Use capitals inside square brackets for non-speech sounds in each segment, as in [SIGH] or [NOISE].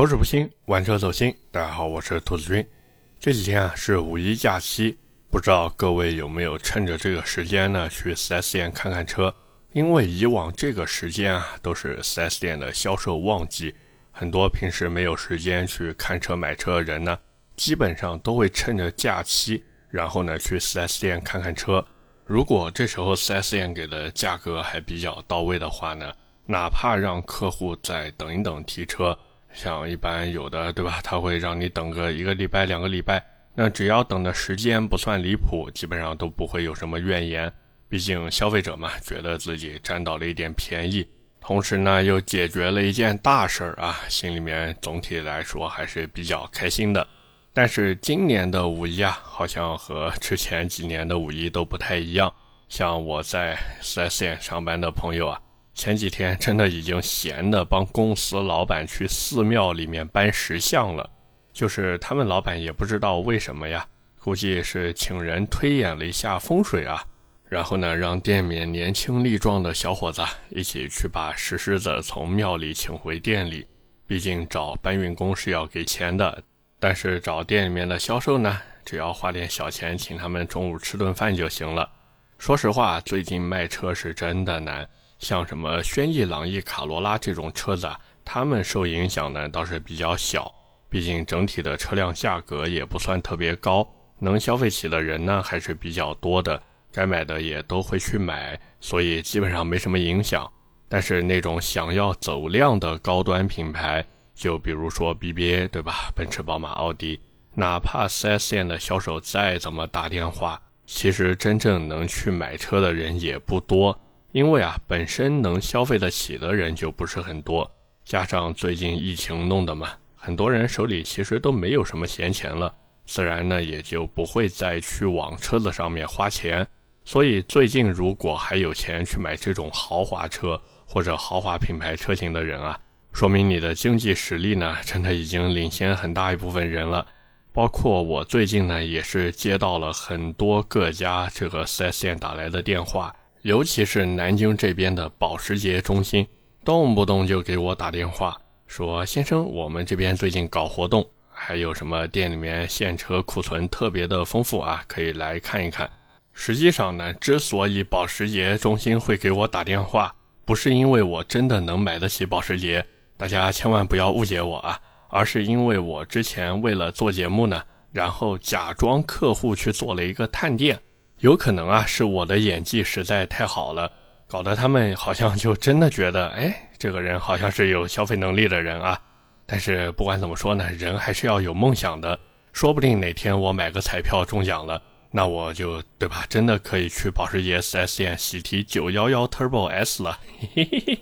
口齿不清，玩车走心。大家好，我是兔子君。这几天啊是五一假期，不知道各位有没有趁着这个时间呢去 4S 店看看车？因为以往这个时间啊都是 4S 店的销售旺季，很多平时没有时间去看车买车的人呢，基本上都会趁着假期，然后呢去 4S 店看看车。如果这时候 4S 店给的价格还比较到位的话呢，哪怕让客户再等一等提车。像一般有的对吧，他会让你等个一个礼拜、两个礼拜，那只要等的时间不算离谱，基本上都不会有什么怨言。毕竟消费者嘛，觉得自己占到了一点便宜，同时呢又解决了一件大事儿啊，心里面总体来说还是比较开心的。但是今年的五一啊，好像和之前几年的五一都不太一样。像我在 4S 店上班的朋友啊。前几天真的已经闲的帮公司老板去寺庙里面搬石像了，就是他们老板也不知道为什么呀，估计是请人推演了一下风水啊，然后呢让店面年轻力壮的小伙子一起去把石狮子从庙里请回店里，毕竟找搬运工是要给钱的，但是找店里面的销售呢，只要花点小钱请他们中午吃顿饭就行了。说实话，最近卖车是真的难。像什么轩逸、朗逸、卡罗拉这种车子啊，他们受影响呢倒是比较小，毕竟整体的车辆价格也不算特别高，能消费起的人呢还是比较多的，该买的也都会去买，所以基本上没什么影响。但是那种想要走量的高端品牌，就比如说 BBA 对吧，奔驰、宝马、奥迪，哪怕 4S 店的销售再怎么打电话，其实真正能去买车的人也不多。因为啊，本身能消费得起的人就不是很多，加上最近疫情弄的嘛，很多人手里其实都没有什么闲钱了，自然呢也就不会再去往车子上面花钱。所以最近如果还有钱去买这种豪华车或者豪华品牌车型的人啊，说明你的经济实力呢真的已经领先很大一部分人了。包括我最近呢也是接到了很多各家这个 4S 店打来的电话。尤其是南京这边的保时捷中心，动不动就给我打电话说：“先生，我们这边最近搞活动，还有什么店里面现车库存特别的丰富啊，可以来看一看。”实际上呢，之所以保时捷中心会给我打电话，不是因为我真的能买得起保时捷，大家千万不要误解我啊，而是因为我之前为了做节目呢，然后假装客户去做了一个探店。有可能啊，是我的演技实在太好了，搞得他们好像就真的觉得，哎，这个人好像是有消费能力的人啊。但是不管怎么说呢，人还是要有梦想的。说不定哪天我买个彩票中奖了，那我就对吧，真的可以去保时捷 4S 店喜提911 Turbo S 了。嘿嘿嘿。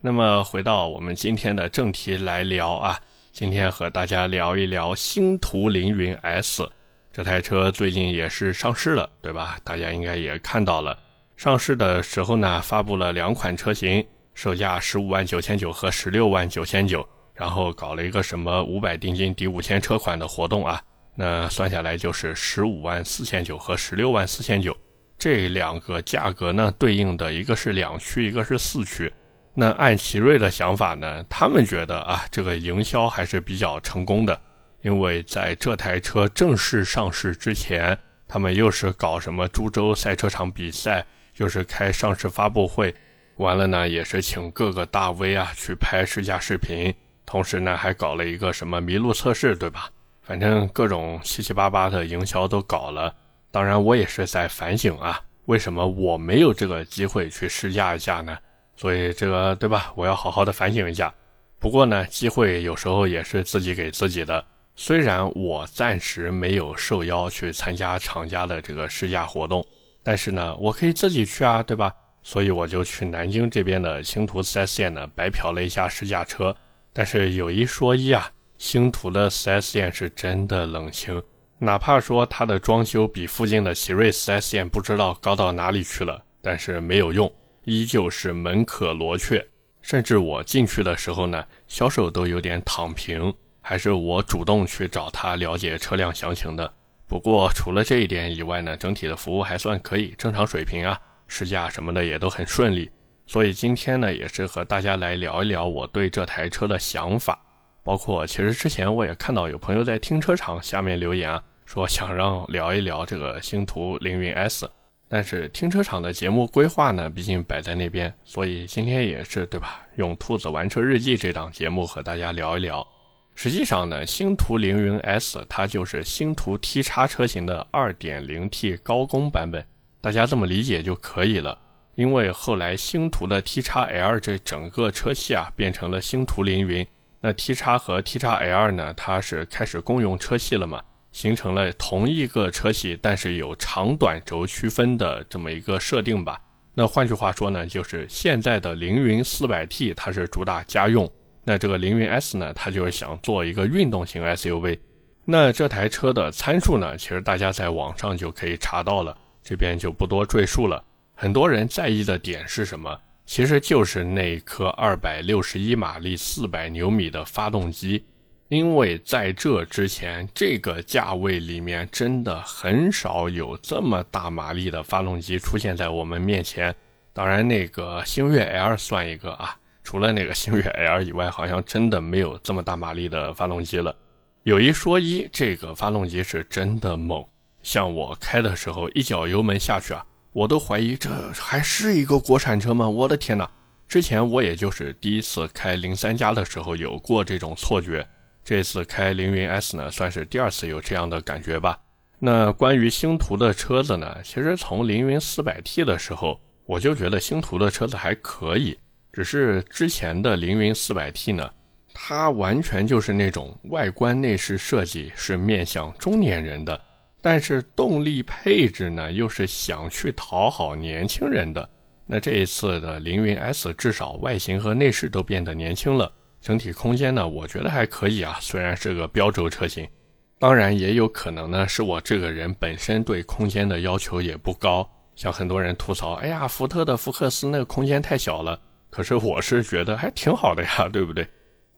那么回到我们今天的正题来聊啊，今天和大家聊一聊星途凌云 S。这台车最近也是上市了，对吧？大家应该也看到了，上市的时候呢，发布了两款车型，售价十五万九千九和十六万九千九，然后搞了一个什么五百定金抵五千车款的活动啊，那算下来就是十五万四千九和十六万四千九，这两个价格呢，对应的一个是两驱，一个是四驱。那按奇瑞的想法呢，他们觉得啊，这个营销还是比较成功的。因为在这台车正式上市之前，他们又是搞什么株洲赛车场比赛，又是开上市发布会，完了呢，也是请各个大 V 啊去拍试驾视频，同时呢还搞了一个什么麋鹿测试，对吧？反正各种七七八八的营销都搞了。当然，我也是在反省啊，为什么我没有这个机会去试驾一下呢？所以这个对吧？我要好好的反省一下。不过呢，机会有时候也是自己给自己的。虽然我暂时没有受邀去参加厂家的这个试驾活动，但是呢，我可以自己去啊，对吧？所以我就去南京这边的星途 4S 店呢，白嫖了一下试驾车。但是有一说一啊，星途的 4S 店是真的冷清，哪怕说它的装修比附近的奇瑞 4S 店不知道高到哪里去了，但是没有用，依旧是门可罗雀。甚至我进去的时候呢，销售都有点躺平。还是我主动去找他了解车辆详情的。不过除了这一点以外呢，整体的服务还算可以，正常水平啊，试驾什么的也都很顺利。所以今天呢，也是和大家来聊一聊我对这台车的想法。包括其实之前我也看到有朋友在停车场下面留言啊，说想让聊一聊这个星途凌云 S。但是停车场的节目规划呢，毕竟摆在那边，所以今天也是对吧？用《兔子玩车日记》这档节目和大家聊一聊。实际上呢，星途凌云 S 它就是星途 T 叉车型的 2.0T 高功版本，大家这么理解就可以了。因为后来星途的 T 叉 L 这整个车系啊变成了星途凌云，那 T 叉和 T 叉 L 呢，它是开始共用车系了嘛？形成了同一个车系，但是有长短轴区分的这么一个设定吧。那换句话说呢，就是现在的凌云 400T 它是主打家用，那这个凌云 S 呢，它就是想做一个运动型 SUV。那这台车的参数呢，其实大家在网上就可以查到了，这边就不多赘述了。很多人在意的点是什么？其实就是那颗二百六十一马力、四百牛米的发动机。因为在这之前，这个价位里面真的很少有这么大马力的发动机出现在我们面前。当然，那个星越 L 算一个啊，除了那个星越 L 以外，好像真的没有这么大马力的发动机了。有一说一，这个发动机是真的猛，像我开的时候，一脚油门下去啊，我都怀疑这还是一个国产车吗？我的天哪！之前我也就是第一次开零三加的时候有过这种错觉。这次开凌云 S 呢，算是第二次有这样的感觉吧。那关于星途的车子呢，其实从凌云 400T 的时候，我就觉得星途的车子还可以。只是之前的凌云 400T 呢，它完全就是那种外观内饰设计是面向中年人的，但是动力配置呢，又是想去讨好年轻人的。那这一次的凌云 S 至少外形和内饰都变得年轻了。整体空间呢，我觉得还可以啊，虽然是个标轴车型，当然也有可能呢，是我这个人本身对空间的要求也不高。像很多人吐槽，哎呀，福特的福克斯那个空间太小了，可是我是觉得还挺好的呀，对不对？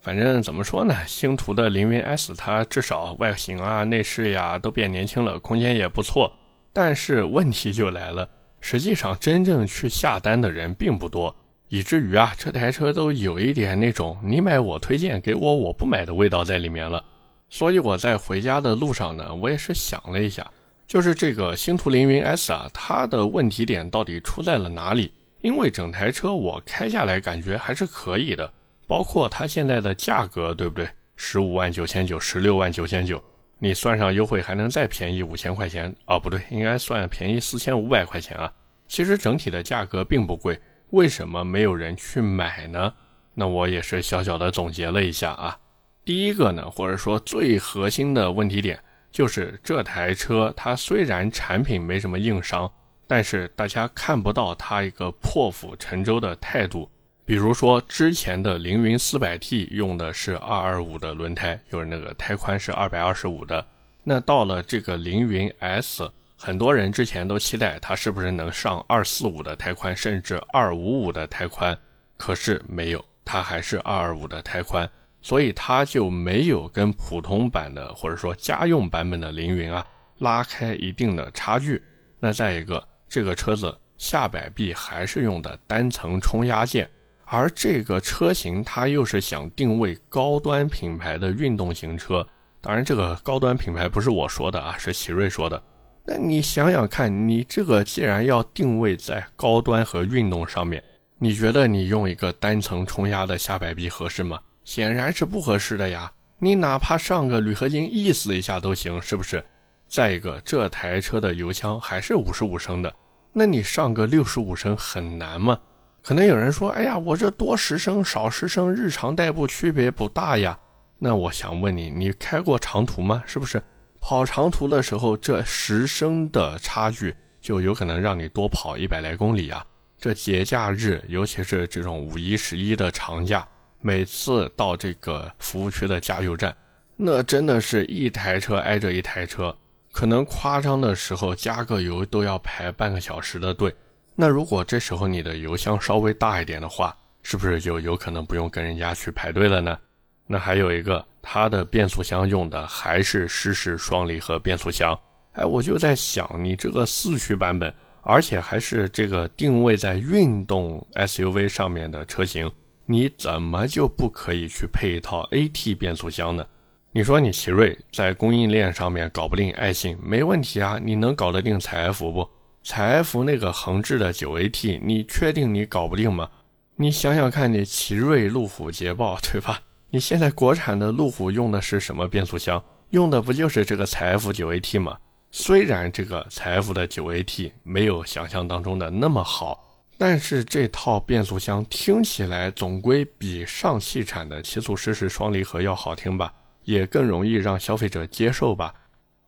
反正怎么说呢，星途的凌云 S 它至少外形啊、内饰呀都变年轻了，空间也不错。但是问题就来了，实际上真正去下单的人并不多。以至于啊，这台车都有一点那种你买我推荐，给我我不买的味道在里面了。所以我在回家的路上呢，我也是想了一下，就是这个星途凌云 S 啊，它的问题点到底出在了哪里？因为整台车我开下来感觉还是可以的，包括它现在的价格，对不对？十五万九千九，十六万九千九，你算上优惠还能再便宜五千块钱啊？不对，应该算便宜四千五百块钱啊。其实整体的价格并不贵。为什么没有人去买呢？那我也是小小的总结了一下啊。第一个呢，或者说最核心的问题点，就是这台车它虽然产品没什么硬伤，但是大家看不到它一个破釜沉舟的态度。比如说之前的凌云 400T 用的是225的轮胎，就是那个胎宽是225的，那到了这个凌云 S。很多人之前都期待它是不是能上二四五的胎宽，甚至二五五的胎宽，可是没有，它还是二二五的胎宽，所以它就没有跟普通版的或者说家用版本的凌云啊拉开一定的差距。那再一个，这个车子下摆臂还是用的单层冲压件，而这个车型它又是想定位高端品牌的运动型车，当然这个高端品牌不是我说的啊，是奇瑞说的。那你想想看，你这个既然要定位在高端和运动上面，你觉得你用一个单层冲压的下摆臂合适吗？显然是不合适的呀。你哪怕上个铝合金意思一下都行，是不是？再一个，这台车的油箱还是五十五升的，那你上个六十五升很难吗？可能有人说，哎呀，我这多十升少十升，日常代步区别不大呀。那我想问你，你开过长途吗？是不是？跑长途的时候，这十升的差距就有可能让你多跑一百来公里啊！这节假日，尤其是这种五一、十一的长假，每次到这个服务区的加油站，那真的是一台车挨着一台车，可能夸张的时候加个油都要排半个小时的队。那如果这时候你的油箱稍微大一点的话，是不是就有可能不用跟人家去排队了呢？那还有一个。它的变速箱用的还是湿式双离合变速箱，哎，我就在想，你这个四驱版本，而且还是这个定位在运动 SUV 上面的车型，你怎么就不可以去配一套 AT 变速箱呢？你说你奇瑞在供应链上面搞不定爱信没问题啊，你能搞得定采埃孚不？采埃孚那个横置的九 AT，你确定你搞不定吗？你想想看，你奇瑞、路虎、捷豹，对吧？你现在国产的路虎用的是什么变速箱？用的不就是这个采埃孚九 AT 吗？虽然这个采埃孚的九 AT 没有想象当中的那么好，但是这套变速箱听起来总归比上汽产的七速湿式双离合要好听吧，也更容易让消费者接受吧。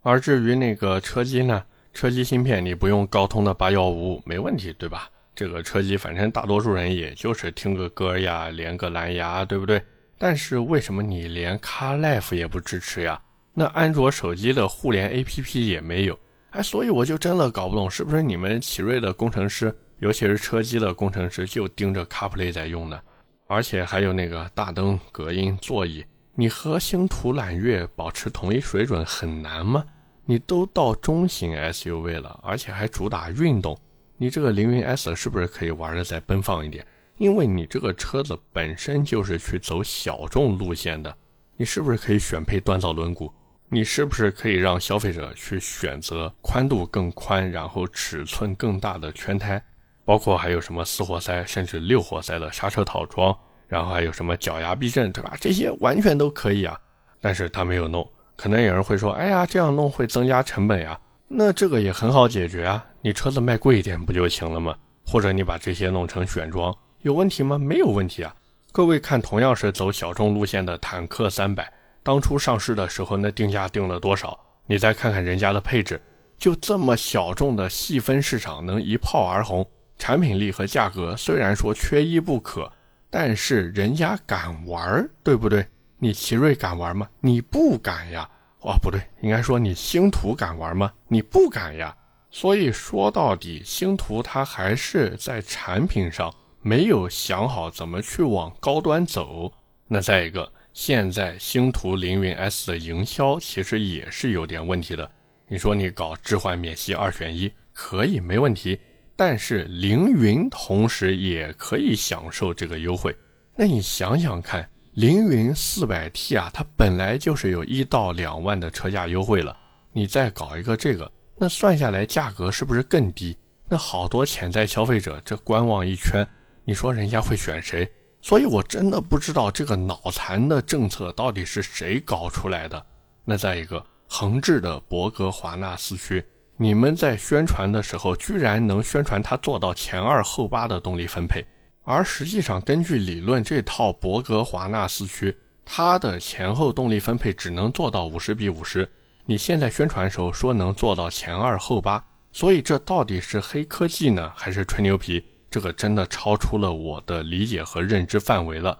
而至于那个车机呢？车机芯片你不用高通的八幺五五没问题，对吧？这个车机反正大多数人也就是听个歌呀，连个蓝牙，对不对？但是为什么你连 CarLife 也不支持呀？那安卓手机的互联 APP 也没有，哎，所以我就真的搞不懂，是不是你们奇瑞的工程师，尤其是车机的工程师，就盯着 CarPlay 在用呢？而且还有那个大灯、隔音、座椅，你和星途揽月保持同一水准很难吗？你都到中型 SUV 了，而且还主打运动，你这个凌云 S 是不是可以玩的再奔放一点？因为你这个车子本身就是去走小众路线的，你是不是可以选配锻造轮毂？你是不是可以让消费者去选择宽度更宽，然后尺寸更大的圈胎？包括还有什么四活塞，甚至六活塞的刹车套装，然后还有什么脚牙避震，对吧？这些完全都可以啊，但是他没有弄。可能有人会说：“哎呀，这样弄会增加成本呀。”那这个也很好解决啊，你车子卖贵一点不就行了吗？或者你把这些弄成选装，有问题吗？没有问题啊。各位看，同样是走小众路线的坦克三百，当初上市的时候那定价定了多少？你再看看人家的配置，就这么小众的细分市场能一炮而红，产品力和价格虽然说缺一不可，但是人家敢玩，对不对？你奇瑞敢玩吗？你不敢呀！哦，不对，应该说你星途敢玩吗？你不敢呀！所以说到底，星途它还是在产品上没有想好怎么去往高端走。那再一个，现在星途凌云 S 的营销其实也是有点问题的。你说你搞置换免息二选一可以没问题，但是凌云同时也可以享受这个优惠。那你想想看。凌云四百 T 啊，它本来就是有一到两万的车价优惠了，你再搞一个这个，那算下来价格是不是更低？那好多潜在消费者这观望一圈，你说人家会选谁？所以我真的不知道这个脑残的政策到底是谁搞出来的。那再一个横置的博格华纳四驱，你们在宣传的时候居然能宣传它做到前二后八的动力分配？而实际上，根据理论，这套博格华纳四驱，它的前后动力分配只能做到五十比五十。你现在宣传时候说能做到前二后八，所以这到底是黑科技呢，还是吹牛皮？这个真的超出了我的理解和认知范围了。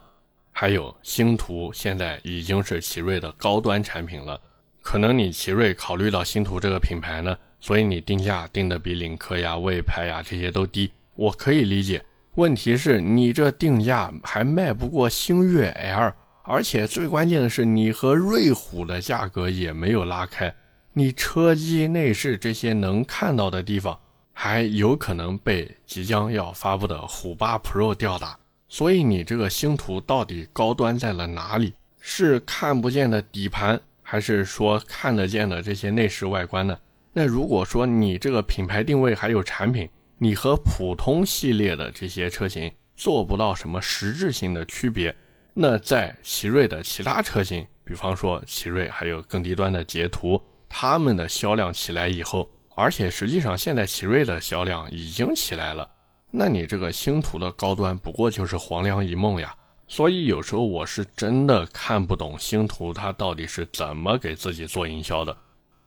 还有星途现在已经是奇瑞的高端产品了，可能你奇瑞考虑到星途这个品牌呢，所以你定价定的比领克呀、魏派呀这些都低，我可以理解。问题是你这定价还卖不过星越 L，而且最关键的是你和瑞虎的价格也没有拉开，你车机内饰这些能看到的地方还有可能被即将要发布的虎八 Pro 吊打，所以你这个星途到底高端在了哪里？是看不见的底盘，还是说看得见的这些内饰外观呢？那如果说你这个品牌定位还有产品，你和普通系列的这些车型做不到什么实质性的区别，那在奇瑞的其他车型，比方说奇瑞还有更低端的捷途，他们的销量起来以后，而且实际上现在奇瑞的销量已经起来了，那你这个星途的高端不过就是黄粱一梦呀。所以有时候我是真的看不懂星途它到底是怎么给自己做营销的。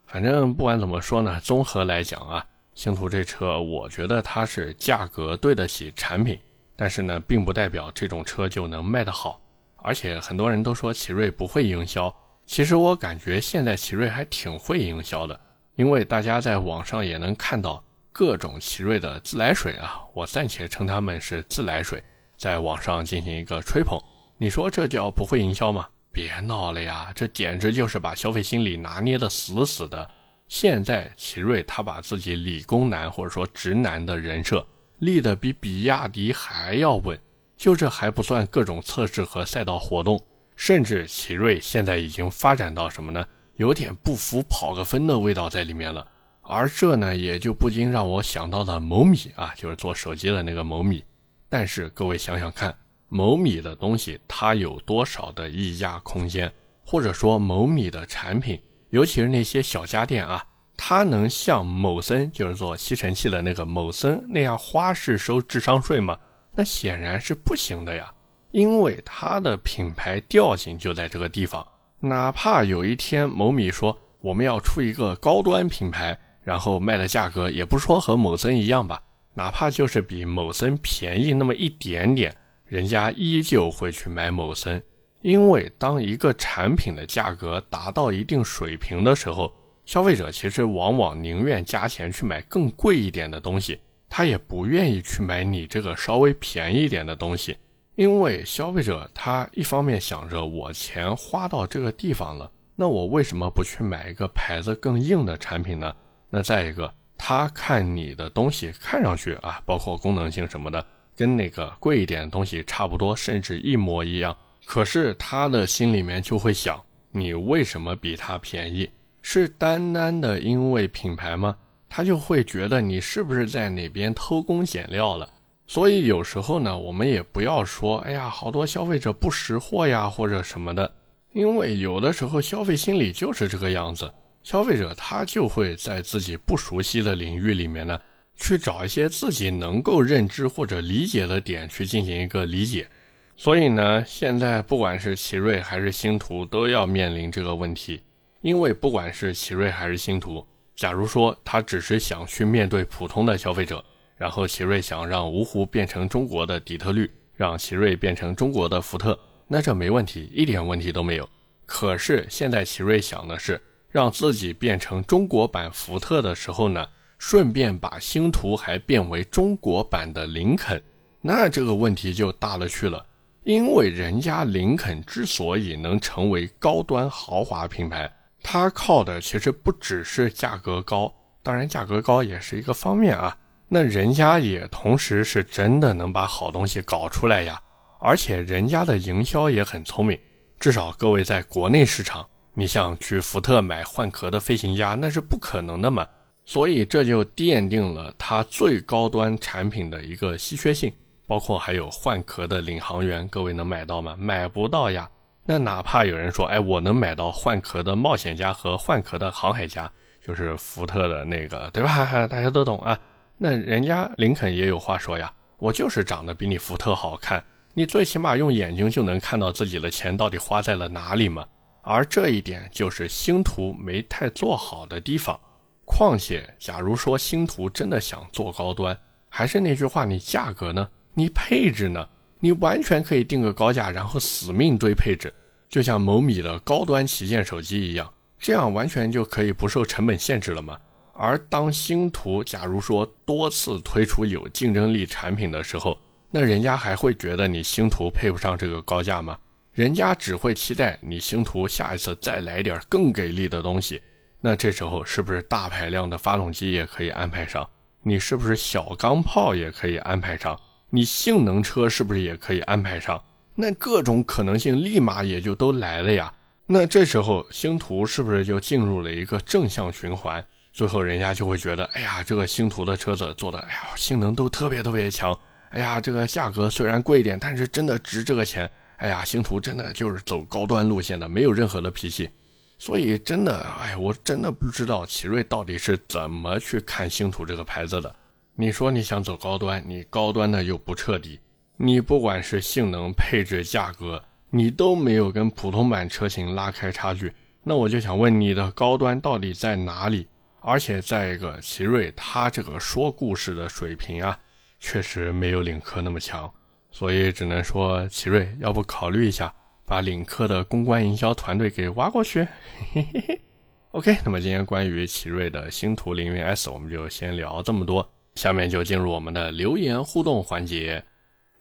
反正不管怎么说呢，综合来讲啊。星途这车，我觉得它是价格对得起产品，但是呢，并不代表这种车就能卖得好。而且很多人都说奇瑞不会营销，其实我感觉现在奇瑞还挺会营销的，因为大家在网上也能看到各种奇瑞的自来水啊，我暂且称他们是自来水，在网上进行一个吹捧。你说这叫不会营销吗？别闹了呀，这简直就是把消费心理拿捏得死死的。现在奇瑞他把自己理工男或者说直男的人设立得比比亚迪还要稳，就这还不算各种测试和赛道活动，甚至奇瑞现在已经发展到什么呢？有点不服跑个分的味道在里面了。而这呢，也就不禁让我想到了某米啊，就是做手机的那个某米。但是各位想想看，某米的东西它有多少的溢价空间？或者说某米的产品，尤其是那些小家电啊，它能像某森就是做吸尘器的那个某森那样花式收智商税吗？那显然是不行的呀，因为它的品牌调性就在这个地方。哪怕有一天某米说我们要出一个高端品牌，然后卖的价格也不说和某森一样吧，哪怕就是比某森便宜那么一点点，人家依旧会去买某森。因为当一个产品的价格达到一定水平的时候，消费者其实往往宁愿加钱去买更贵一点的东西，他也不愿意去买你这个稍微便宜一点的东西。因为消费者他一方面想着我钱花到这个地方了，那我为什么不去买一个牌子更硬的产品呢？那再一个，他看你的东西看上去啊，包括功能性什么的，跟那个贵一点的东西差不多，甚至一模一样。可是他的心里面就会想，你为什么比他便宜？是单单的因为品牌吗？他就会觉得你是不是在哪边偷工减料了？所以有时候呢，我们也不要说，哎呀，好多消费者不识货呀，或者什么的，因为有的时候消费心理就是这个样子，消费者他就会在自己不熟悉的领域里面呢，去找一些自己能够认知或者理解的点去进行一个理解。所以呢，现在不管是奇瑞还是星途，都要面临这个问题。因为不管是奇瑞还是星途，假如说他只是想去面对普通的消费者，然后奇瑞想让芜湖变成中国的底特律，让奇瑞变成中国的福特，那这没问题，一点问题都没有。可是现在奇瑞想的是让自己变成中国版福特的时候呢，顺便把星途还变为中国版的林肯，那这个问题就大了去了。因为人家林肯之所以能成为高端豪华品牌，它靠的其实不只是价格高，当然价格高也是一个方面啊。那人家也同时是真的能把好东西搞出来呀，而且人家的营销也很聪明。至少各位在国内市场，你想去福特买换壳的飞行家，那是不可能的嘛。所以这就奠定了它最高端产品的一个稀缺性。包括还有换壳的领航员，各位能买到吗？买不到呀。那哪怕有人说，哎，我能买到换壳的冒险家和换壳的航海家，就是福特的那个，对吧？[LAUGHS] 大家都懂啊。那人家林肯也有话说呀，我就是长得比你福特好看，你最起码用眼睛就能看到自己的钱到底花在了哪里嘛。而这一点就是星图没太做好的地方。况且，假如说星图真的想做高端，还是那句话，你价格呢？你配置呢？你完全可以定个高价，然后死命堆配置，就像某米的高端旗舰手机一样，这样完全就可以不受成本限制了嘛。而当星图假如说多次推出有竞争力产品的时候，那人家还会觉得你星图配不上这个高价吗？人家只会期待你星途下一次再来点更给力的东西。那这时候是不是大排量的发动机也可以安排上？你是不是小钢炮也可以安排上？你性能车是不是也可以安排上？那各种可能性立马也就都来了呀。那这时候星途是不是就进入了一个正向循环？最后人家就会觉得，哎呀，这个星途的车子做的，哎呀，性能都特别特别强。哎呀，这个价格虽然贵一点，但是真的值这个钱。哎呀，星途真的就是走高端路线的，没有任何的脾气。所以真的，哎，我真的不知道奇瑞到底是怎么去看星途这个牌子的。你说你想走高端，你高端的又不彻底，你不管是性能、配置、价格，你都没有跟普通版车型拉开差距。那我就想问你的高端到底在哪里？而且再一个，奇瑞它这个说故事的水平啊，确实没有领克那么强，所以只能说奇瑞要不考虑一下，把领克的公关营销团队给挖过去。嘿嘿嘿。OK，那么今天关于奇瑞的星途凌云 S，我们就先聊这么多。下面就进入我们的留言互动环节。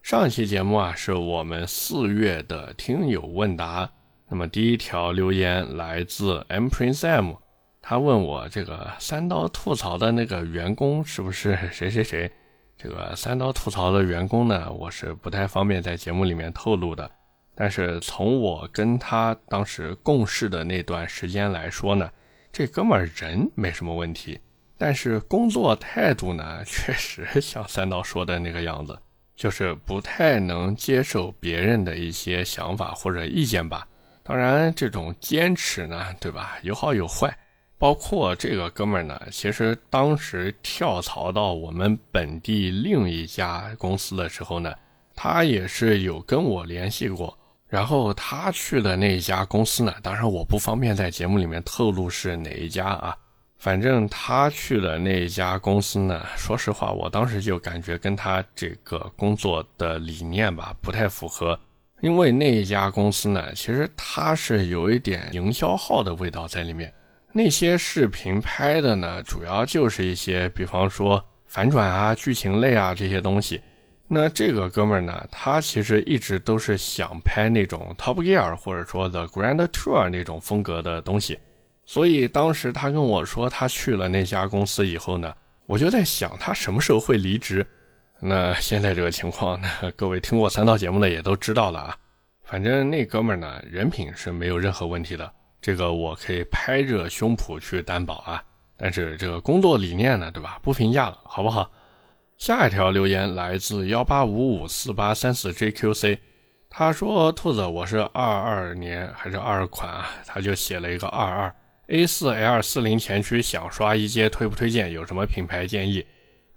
上期节目啊，是我们四月的听友问答。那么第一条留言来自 M Prince M，他问我这个三刀吐槽的那个员工是不是谁谁谁？这个三刀吐槽的员工呢，我是不太方便在节目里面透露的。但是从我跟他当时共事的那段时间来说呢，这哥们儿人没什么问题，但是工作态度呢，确实 [LAUGHS] 像三刀说的那个样子，就是不太能接受别人的一些想法或者意见吧。当然，这种坚持呢，对吧？有好有坏。包括这个哥们儿呢，其实当时跳槽到我们本地另一家公司的时候呢，他也是有跟我联系过。然后他去的那一家公司呢，当然我不方便在节目里面透露是哪一家啊。反正他去的那一家公司呢，说实话，我当时就感觉跟他这个工作的理念吧不太符合。因为那一家公司呢，其实它是有一点营销号的味道在里面。那些视频拍的呢，主要就是一些，比方说反转啊、剧情类啊这些东西。那这个哥们儿呢，他其实一直都是想拍那种 Top Gear 或者说 The Grand Tour 那种风格的东西。所以当时他跟我说他去了那家公司以后呢，我就在想他什么时候会离职。那现在这个情况呢，各位听过三道节目的也都知道了啊。反正那哥们儿呢，人品是没有任何问题的，这个我可以拍着胸脯去担保啊。但是这个工作理念呢，对吧？不评价了，好不好？下一条留言来自幺八五五四八三四 JQC，他说：“兔子，我是二二年还是二二款啊？”他就写了一个二二 A 四 L 四零前驱，想刷一阶，推不推荐？有什么品牌建议？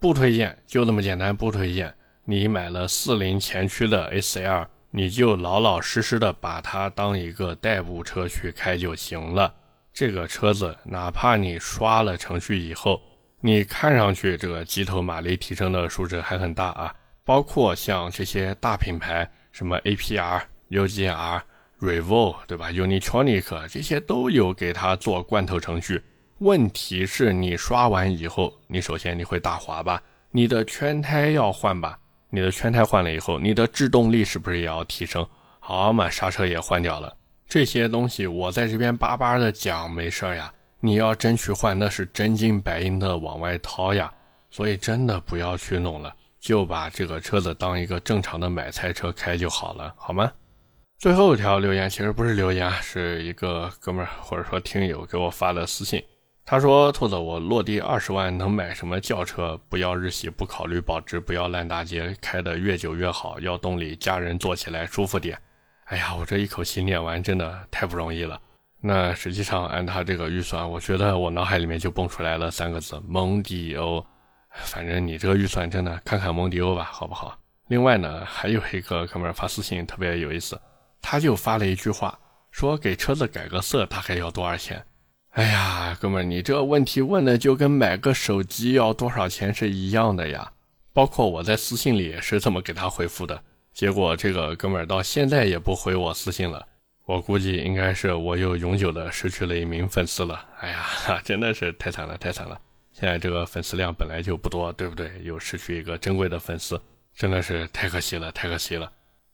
不推荐，就这么简单，不推荐。你买了四零前驱的 A 四 L 你就老老实实的把它当一个代步车去开就行了。这个车子，哪怕你刷了程序以后，你看上去这个机头马力提升的数值还很大啊。包括像这些大品牌，什么 A.P.R、U.G.R、Revol，对吧？Unitronic 这些都有给它做罐头程序。问题是你刷完以后，你首先你会打滑吧？你的圈胎要换吧？你的圈胎换了以后，你的制动力是不是也要提升？好嘛，刹车也换掉了，这些东西我在这边巴巴的讲没事呀。你要真去换，那是真金白银的往外掏呀。所以真的不要去弄了，就把这个车子当一个正常的买菜车开就好了，好吗？最后一条留言其实不是留言，是一个哥们儿或者说听友给我发的私信。他说：“兔子，我落地二十万能买什么轿车？不要日系，不考虑保值，不要烂大街，开的越久越好。要动力，家人坐起来舒服点。”哎呀，我这一口气念完，真的太不容易了。那实际上按他这个预算，我觉得我脑海里面就蹦出来了三个字：蒙迪欧。反正你这个预算真的看看蒙迪欧吧，好不好？另外呢，还有一个哥们发私信特别有意思，他就发了一句话，说给车子改个色大概要多少钱？哎呀，哥们儿，你这问题问的就跟买个手机要多少钱是一样的呀。包括我在私信里也是这么给他回复的，结果这个哥们儿到现在也不回我私信了。我估计应该是我又永久的失去了一名粉丝了。哎呀，[LAUGHS] 真的是太惨了，太惨了。现在这个粉丝量本来就不多，对不对？又失去一个珍贵的粉丝，真的是太可惜了，太可惜了。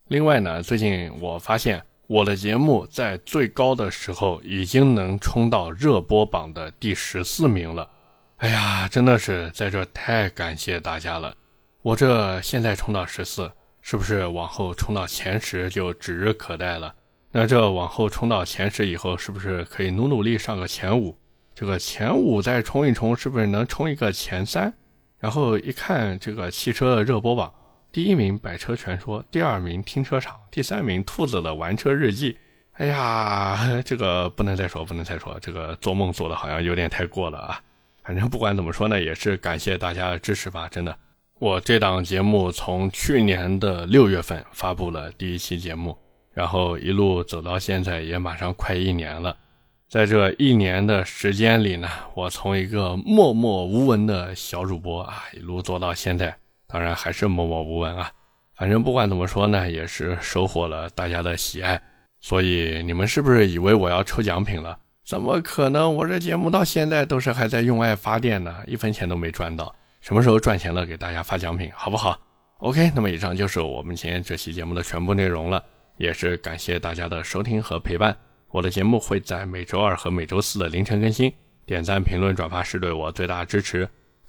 另外呢，最近我发现。我的节目在最高的时候已经能冲到热播榜的第十四名了，哎呀，真的是在这太感谢大家了。我这现在冲到十四，是不是往后冲到前十就指日可待了？那这往后冲到前十以后，是不是可以努努力上个前五？这个前五再冲一冲，是不是能冲一个前三？然后一看这个汽车热播榜。第一名《百车全说》，第二名《停车场》，第三名《兔子的玩车日记》。哎呀，[LAUGHS] 这个不能再说，不能再说，这个做梦做的好像有点太过了啊！反正不管怎么说呢，也是感谢大家的支持吧，真的。我这档节目从去年的六月份发布了第一期节目，然后一路走到现在，也马上快一年了。在这一年的时间里呢，我从一个默默无闻的小主播啊，一路做到现在。当然还是默默无闻啊，反正不管怎么说呢，也是收获了大家的喜爱。所以你们是不是以为我要抽奖品了？怎么可能？我这节目到现在都是还在用爱发电呢，一分钱都没赚到。什么时候赚钱了，给大家发奖品，好不好？OK，那么以上就是我们今天这期节目的全部内容了，也是感谢大家的收听和陪伴。我的节目会在每周二和每周四的凌晨更新，点赞、评论、转发是对我最大的支持。